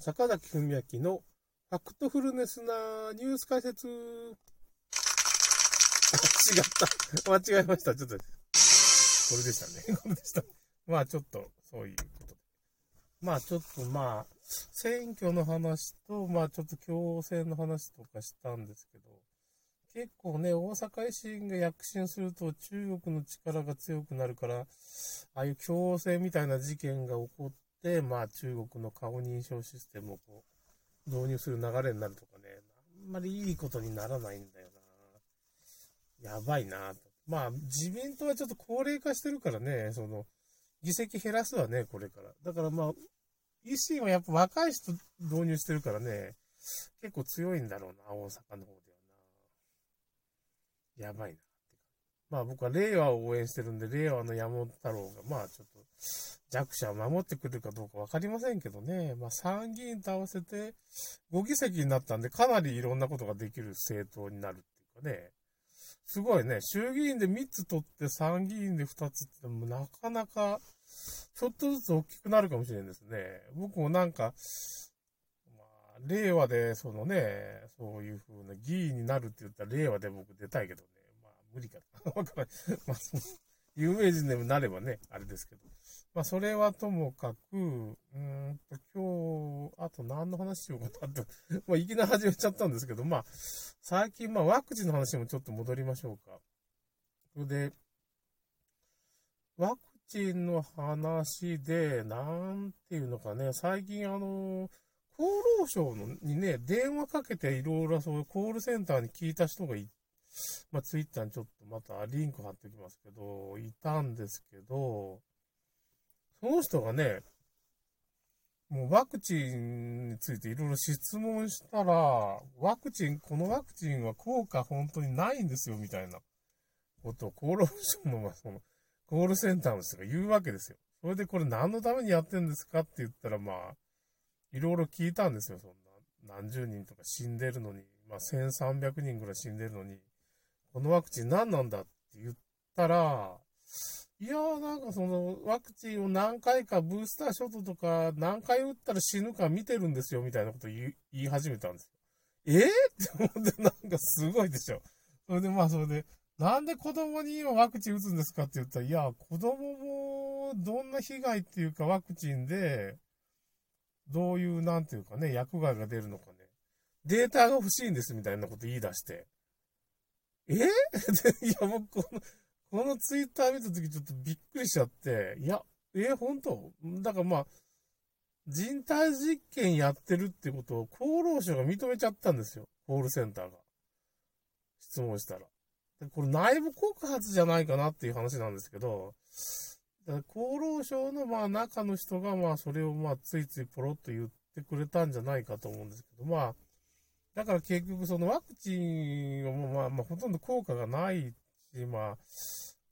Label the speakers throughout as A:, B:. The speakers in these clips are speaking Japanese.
A: 坂崎文明のファクトフルネスなニュース解説。違った。間違えました。ちょっと。これでしたね。これでした。まあちょっと、そういうこと。まあちょっとまあ、選挙の話と、まあちょっと共戦の話とかしたんですけど、結構ね、大阪維新が躍進すると中国の力が強くなるから、ああいう共戦みたいな事件が起こって、まあ中国の顔認証システムをこう、導入する流れになるとかね、あんまりいいことにならないんだよな。やばいなとまあ自民党はちょっと高齢化してるからね、その、議席減らすわね、これから。だからまあ、維新はやっぱ若い人導入してるからね、結構強いんだろうな、大阪の方ではな。やばいな。まあ僕は令和を応援してるんで、令和の山本太郎が、まあちょっと弱者を守ってくれるかどうかわかりませんけどね。まあ参議院と合わせて5議席になったんで、かなりいろんなことができる政党になるっていうかね。すごいね。衆議院で3つ取って参議院で2つってもなかなかちょっとずつ大きくなるかもしれないですね。僕もなんか、まあ、令和で、そのね、そういう風な議員になるって言ったら、令和で僕出たいけどね。無理かな。わからない。まあ、有名人でもなればね、あれですけど。まあ、それはともかく、うんと、今日、あと何の話しようかなって、まあ、いきなり始めちゃったんですけど、まあ、最近、まあ、ワクチンの話もちょっと戻りましょうか。それで、ワクチンの話で、なんていうのかね、最近あの、厚労省のにね、電話かけていろいろそういうコールセンターに聞いた人がい、まあ、ツイッターにちょっとまたリンク貼っておきますけど、いたんですけど、その人がね、もうワクチンについていろいろ質問したら、ワクチン、このワクチンは効果本当にないんですよ、みたいなことを厚労省の、その、コールセンターの人が言うわけですよ。それでこれ何のためにやってんですかって言ったら、まあ、いろいろ聞いたんですよ、そんな。何十人とか死んでるのに、まあ、1300人ぐらい死んでるのに、このワクチン何なんだって言ったら、いやーなんかそのワクチンを何回かブースターショットとか何回打ったら死ぬか見てるんですよみたいなこと言い始めたんですよ。えー、って思ってなんかすごいでしょ。それでまあそれで、なんで子供に今ワクチン打つんですかって言ったら、いや、子供もどんな被害っていうかワクチンで、どういう、なんていうかね、薬害が出るのかね。データが欲しいんですみたいなこと言い出して。え？いや、僕この、このツイッター見たときちょっとびっくりしちゃって、いや、え、本当？だからまあ、人体実験やってるってことを厚労省が認めちゃったんですよ。コールセンターが。質問したら。これ内部告発じゃないかなっていう話なんですけど、厚労省のまあ中の人がまあそれをまあついついポロッと言ってくれたんじゃないかと思うんですけど、まあ、だから結局そのワクチンはまあまあほとんど効果がないし、まあ、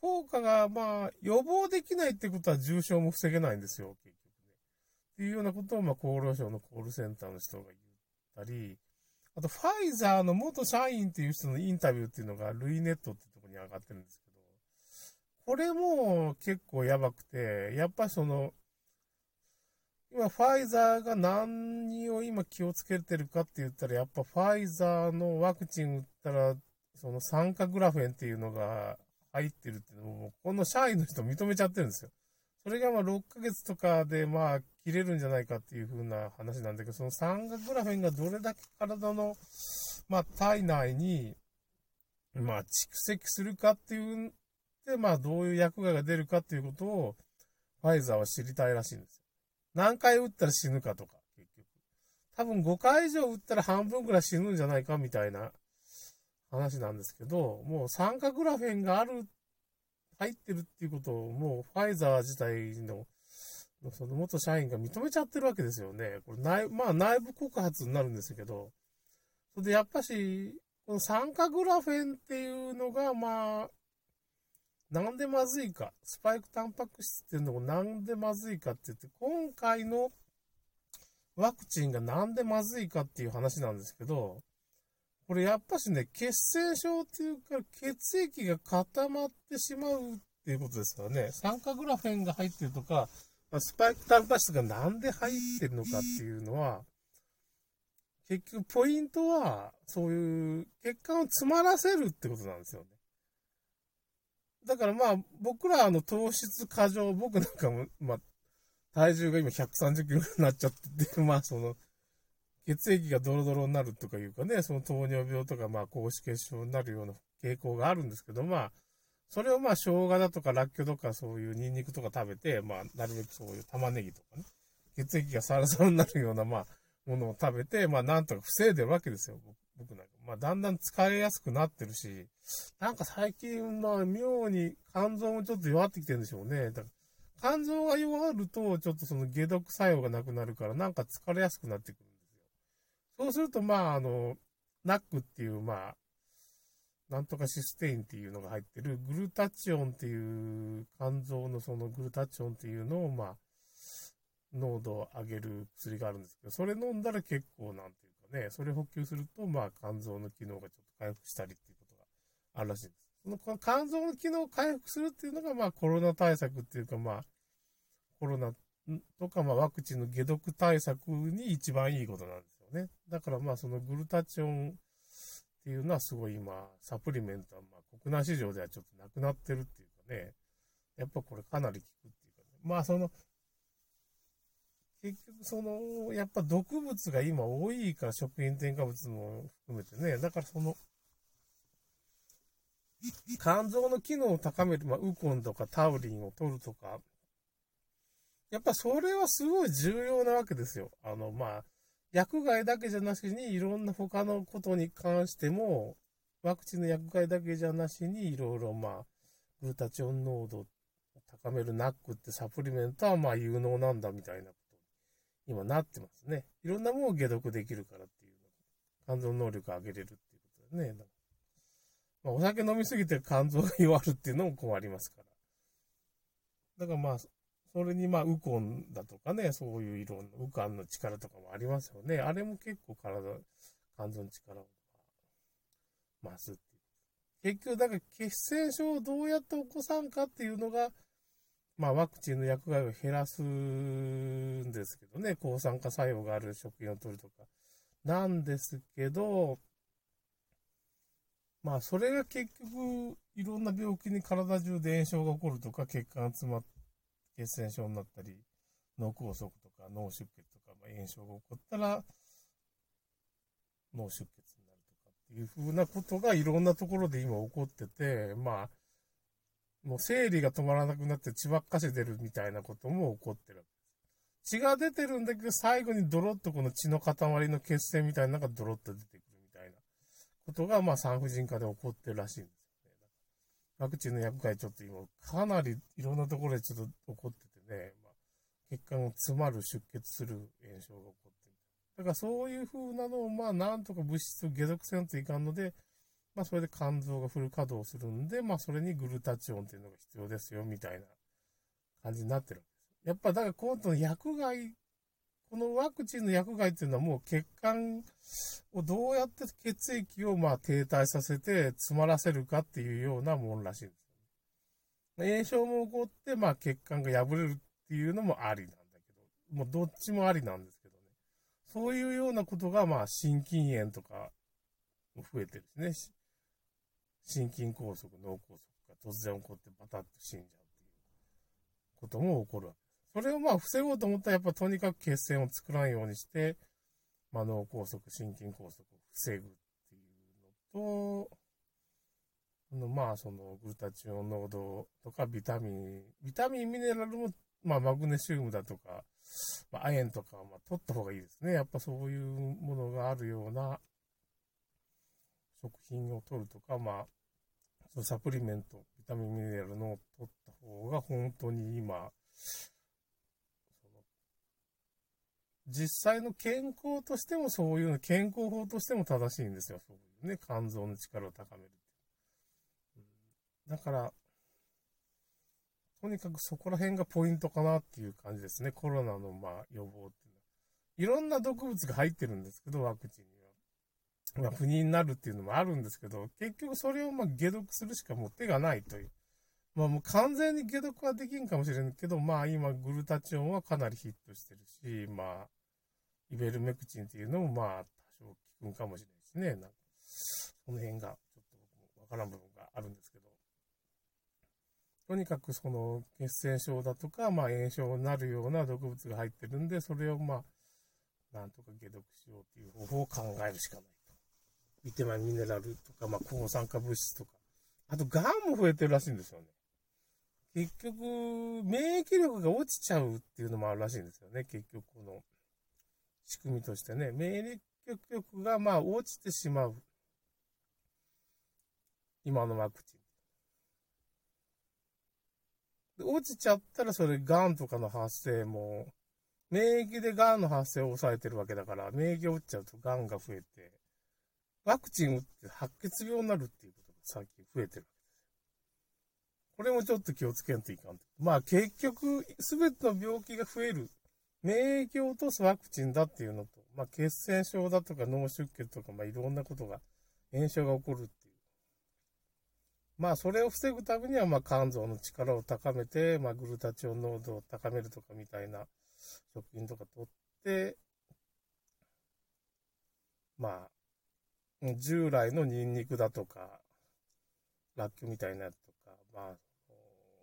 A: 効果がまあ予防できないってことは重症も防げないんですよ、結局ね。っていうようなことをまあ厚労省のコールセンターの人が言ったり、あと、ファイザーの元社員っていう人のインタビューっていうのが、ルイネットってとこに上がってるんですけど、これも結構やばくて、やっぱりその、今、ファイザーが何を今気をつけてるかって言ったら、やっぱファイザーのワクチン打ったら、その酸化グラフェンっていうのが入ってるっていうのも、この社員の人認めちゃってるんですよ。それがまあ6ヶ月とかでまあ切れるんじゃないかっていう風な話なんだけど、その酸化グラフェンがどれだけ体のまあ体内にまあ蓄積するかっていう、でまあどういう役割が出るかっていうことをファイザーは知りたいらしいんですよ。何回打ったら死ぬかとか、結局。多分5回以上打ったら半分ぐらい死ぬんじゃないかみたいな話なんですけど、もう酸化グラフェンがある入ってるっていうことをもうファイザー自体のその元社員が認めちゃってるわけですよね。これ内、まあ内部告発になるんですけど、それでやっぱし、この酸化グラフェンっていうのが、まあ、なんでまずいか、スパイクタンパク質っていうのがなんでまずいかって言って、今回のワクチンがなんでまずいかっていう話なんですけど、これやっぱしね、血栓症っていうか、血液が固まってしまうっていうことですからね、酸化グラフェンが入ってるとか、スパイクタンパク質がなんで入ってるのかっていうのは、結局ポイントは、そういう血管を詰まらせるってことなんですよね。だからまあ、僕らの糖質過剰、僕なんかも、まあ、体重が今130キロになっちゃってて、まあその、血液がドロドロになるとかいうかね、その糖尿病とか、まあ、高脂血症になるような傾向があるんですけど、まあ、それをまあ、生姜だとか、ラッキョとか、そういうニンニクとか食べて、まあ、なるべくそういう玉ねぎとかね、血液がサラサラになるような、まあ、ものを食べて、まあ、なんとか防いでるわけですよ、僕。僕なんか。まあ、だんだん疲れやすくなってるし、なんか最近、まあ、妙に肝臓もちょっと弱ってきてるんでしょうね。だから肝臓が弱ると、ちょっとその解毒作用がなくなるから、なんか疲れやすくなってくるんですよ。そうすると、まあ、あの、ナックっていう、まあ、なんとかシステインっていうのが入ってる、グルタチオンっていう、肝臓のそのグルタチオンっていうのを、まあ、濃度を上げる薬があるんですけど、それ飲んだら結構なんていうかね、それ補給すると、まあ、肝臓の機能がちょっと回復したりっていうことがあるらしいんです。その肝臓の機能を回復するっていうのが、まあ、コロナ対策っていうか、まあ、コロナとか、まあ、ワクチンの解毒対策に一番いいことなんです。よね。だからまあそのグルタチオンっていうのはすごい今、サプリメントはまあ国内市場ではちょっとなくなってるっていうかね、やっぱこれかなり効くっていうかね。まあその、結局その、やっぱ毒物が今多いから食品添加物も含めてね、だからその、肝臓の機能を高める、まあ、ウコンとかタウリンを取るとか、やっぱそれはすごい重要なわけですよ。あの、まあ、薬害だけじゃなしに、いろんな他のことに関しても、ワクチンの薬害だけじゃなしに、いろいろまあ、グルタチオン濃度を高めるナックってサプリメントはまあ有能なんだみたいな今なってますね。いろんなものを解毒できるからっていう肝臓能力を上げれるっていうことでね。まあ、お酒飲みすぎて肝臓が弱るっていうのも困りますから。だからまあ、それにまあ、ウコンだとかね、そういういろんな、ウカンの力とかもありますよね。あれも結構体、肝臓の力を増すっていう。結局、だから血栓症をどうやって起こさんかっていうのが、まあ、ワクチンの薬害を減らすんですけどね、抗酸化作用がある食品を取るとか。なんですけど、まあ、それが結局、いろんな病気に体中で炎症が起こるとか、血管が詰まって、血栓症になったり、脳梗塞とか脳出血とか、まあ、炎症が起こったら、脳出血になるとかっていう風なことがいろんなところで今起こってて、まあ、もう生理が止まらなくなって血ばっかし出るみたいなことも起こってる。血が出てるんだけど、最後にドロッとこの血の塊の血栓みたいなのがドロッと出てくるみたいなことが、まあ産婦人科で起こってるらしいんですよね。ワクチンの薬害ちょっと今、かなりいろんなところでちょっと起こっててね、まあ、血管を詰まる出血する炎症が起こってる。だからそういう風なのを、まあ、なんとか物質を解毒せんといかんので、まあ、それで肝臓がフル稼働するんで、まあ、それにグルタチオンっていうのが必要ですよ、みたいな感じになってるわけです。やっぱ、だから今度の薬害このワクチンの薬害っていうのはもう血管をどうやって血液をまあ停滞させて詰まらせるかっていうようなもんらしいんです。炎症も起こって、まあ血管が破れるっていうのもありなんだけど、もうどっちもありなんですけどね。そういうようなことがまあ心筋炎とかも増えてるんですね。心筋梗塞、脳梗塞が突然起こってバタッと死んじゃうっていうことも起こるわけそれをまあ防ごうと思ったらやっぱとにかく血栓を作らんようにして、まあ、脳梗塞、心筋梗塞を防ぐっていうのと、あのまあそのグルタチオン濃度とかビタミン、ビタミン、ミネラルも、まあマグネシウムだとか、まあ、亜鉛とかはまあ取った方がいいですね。やっぱそういうものがあるような食品を取るとか、まあ、そのサプリメント、ビタミン、ミネラルの取った方が本当に今、実際の健康としてもそういうの、健康法としても正しいんですよ。そういうね、肝臓の力を高める。だから、とにかくそこら辺がポイントかなっていう感じですね。コロナのまあ予防っていうのは。いろんな毒物が入ってるんですけど、ワクチンに。まあ、不妊になるっていうのもあるんですけど、結局それをまあ解毒するしかもう手がないという。まあもう完全に解毒はできんかもしれんけど、まあ今グルタチオンはかなりヒットしてるし、まあイベルメクチンっていうのもまあ少効くかもしれないですね。なんか、その辺が、ちょっと僕もわからん部分があるんですけど。とにかくその血栓症だとか、まあ炎症になるような毒物が入ってるんで、それをまあ、なんとか解毒しようという方法を考えるしかないビテマミネラルとか、まあ抗酸化物質とか。あと、癌も増えてるらしいんですよね。結局、免疫力が落ちちゃうっていうのもあるらしいんですよね。結局、この仕組みとしてね。免疫力がまあ落ちてしまう。今のワクチン。で落ちちゃったらそれ、癌とかの発生も、免疫で癌の発生を抑えてるわけだから、免疫が落ちちゃうと癌が増えて、ワクチン打って白血病になるっていうことが最近増えてるわけです。これもちょっと気をつけんといかん。まあ結局、すべての病気が増える。免疫を落とすワクチンだっていうのと、まあ血栓症だとか脳出血とか、まあいろんなことが、炎症が起こるっていうまあ、それを防ぐためには、まあ、肝臓の力を高めて、まあ、グルタチオン濃度を高めるとかみたいな食品とか取って、まあ、従来のニンニクだとか、ラッキョみたいなやつとか、まあ、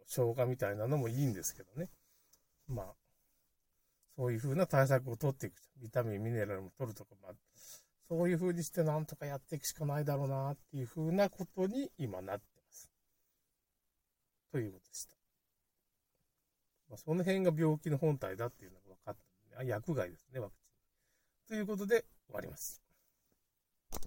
A: 生姜みたいなのもいいんですけどね。まあ、そういう風な対策を取っていく。ビタミン、ミネラルも取るとか、まあ、そういう風にしてなんとかやっていくしかないだろうなっていう風なことに今なってますということでした。まあ、その辺が病気の本体だっていうのが分かったんで、ね、薬害ですね、ワクチン。ということで終わります。